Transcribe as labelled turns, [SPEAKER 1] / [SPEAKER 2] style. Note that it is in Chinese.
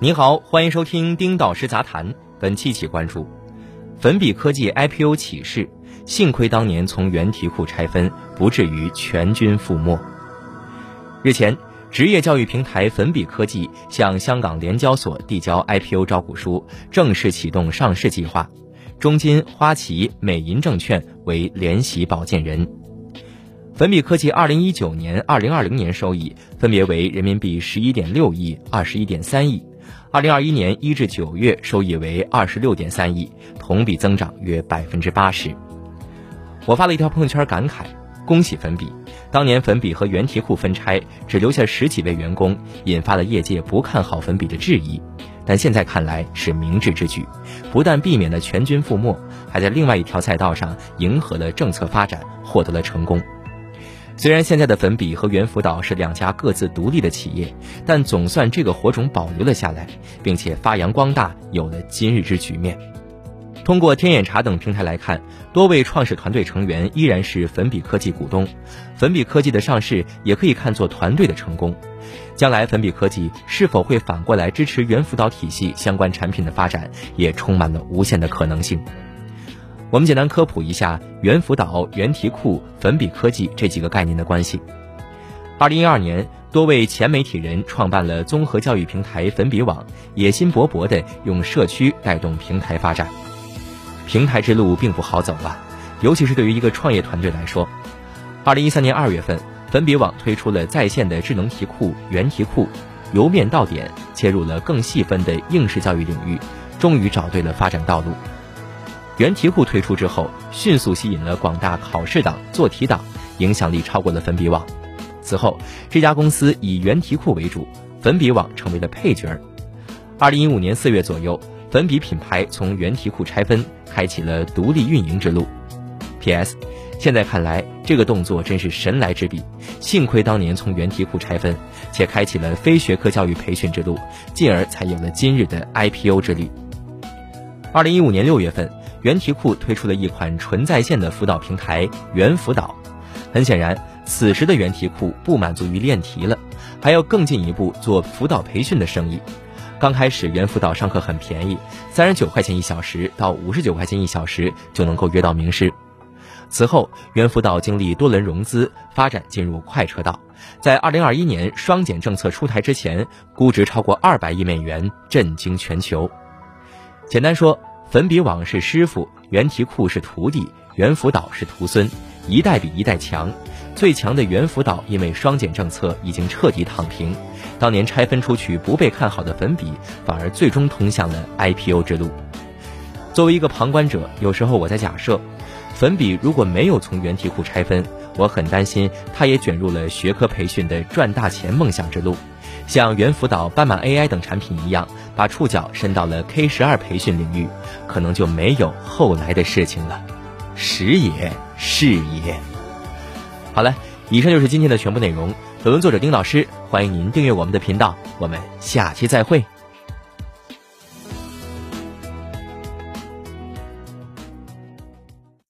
[SPEAKER 1] 你好，欢迎收听丁导师杂谈。本期起关注，粉笔科技 IPO 启示，幸亏当年从原题库拆分，不至于全军覆没。日前，职业教育平台粉笔科技向香港联交所递交 IPO 招股书，正式启动上市计划。中金、花旗、美银证券为联席保荐人。粉笔科技二零一九年、二零二零年收益分别为人民币十一点六亿、二十一点三亿。二零二一年一至九月收益为二十六点三亿，同比增长约百分之八十。我发了一条朋友圈感慨：恭喜粉笔！当年粉笔和原题库分拆，只留下十几位员工，引发了业界不看好粉笔的质疑。但现在看来是明智之举，不但避免了全军覆没，还在另外一条赛道上迎合了政策发展，获得了成功。虽然现在的粉笔和猿辅导是两家各自独立的企业，但总算这个火种保留了下来，并且发扬光大，有了今日之局面。通过天眼查等平台来看，多位创始团队成员依然是粉笔科技股东，粉笔科技的上市也可以看作团队的成功。将来粉笔科技是否会反过来支持猿辅导体系相关产品的发展，也充满了无限的可能性。我们简单科普一下猿辅导、猿题库、粉笔科技这几个概念的关系。二零一二年，多位前媒体人创办了综合教育平台粉笔网，野心勃勃地用社区带动平台发展。平台之路并不好走啊，尤其是对于一个创业团队来说。二零一三年二月份，粉笔网推出了在线的智能题库原题库，由面到点切入了更细分的应试教育领域，终于找对了发展道路。原题库推出之后，迅速吸引了广大考试党、做题党，影响力超过了粉笔网。此后，这家公司以原题库为主，粉笔网成为了配角儿。二零一五年四月左右，粉笔品牌从原题库拆分，开启了独立运营之路。P.S. 现在看来，这个动作真是神来之笔，幸亏当年从原题库拆分，且开启了非学科教育培训之路，进而才有了今日的 IPO 之旅。二零一五年六月份。猿题库推出了一款纯在线的辅导平台猿辅导，很显然，此时的猿题库不满足于练题了，还要更进一步做辅导培训的生意。刚开始，猿辅导上课很便宜，三十九块钱一小时到五十九块钱一小时就能够约到名师。此后，猿辅导经历多轮融资，发展进入快车道，在二零二一年双减政策出台之前，估值超过二百亿美元，震惊全球。简单说。粉笔网是师傅，原题库是徒弟，猿辅导是徒孙，一代比一代强。最强的猿辅导因为双减政策已经彻底躺平，当年拆分出去不被看好的粉笔，反而最终通向了 IPO 之路。作为一个旁观者，有时候我在假设，粉笔如果没有从原题库拆分，我很担心它也卷入了学科培训的赚大钱梦想之路。像猿辅导、斑马 AI 等产品一样，把触角伸到了 K 十二培训领域，可能就没有后来的事情了。时也是也。好了，以上就是今天的全部内容。本文作者丁老师，欢迎您订阅我们的频道，我们下期再会。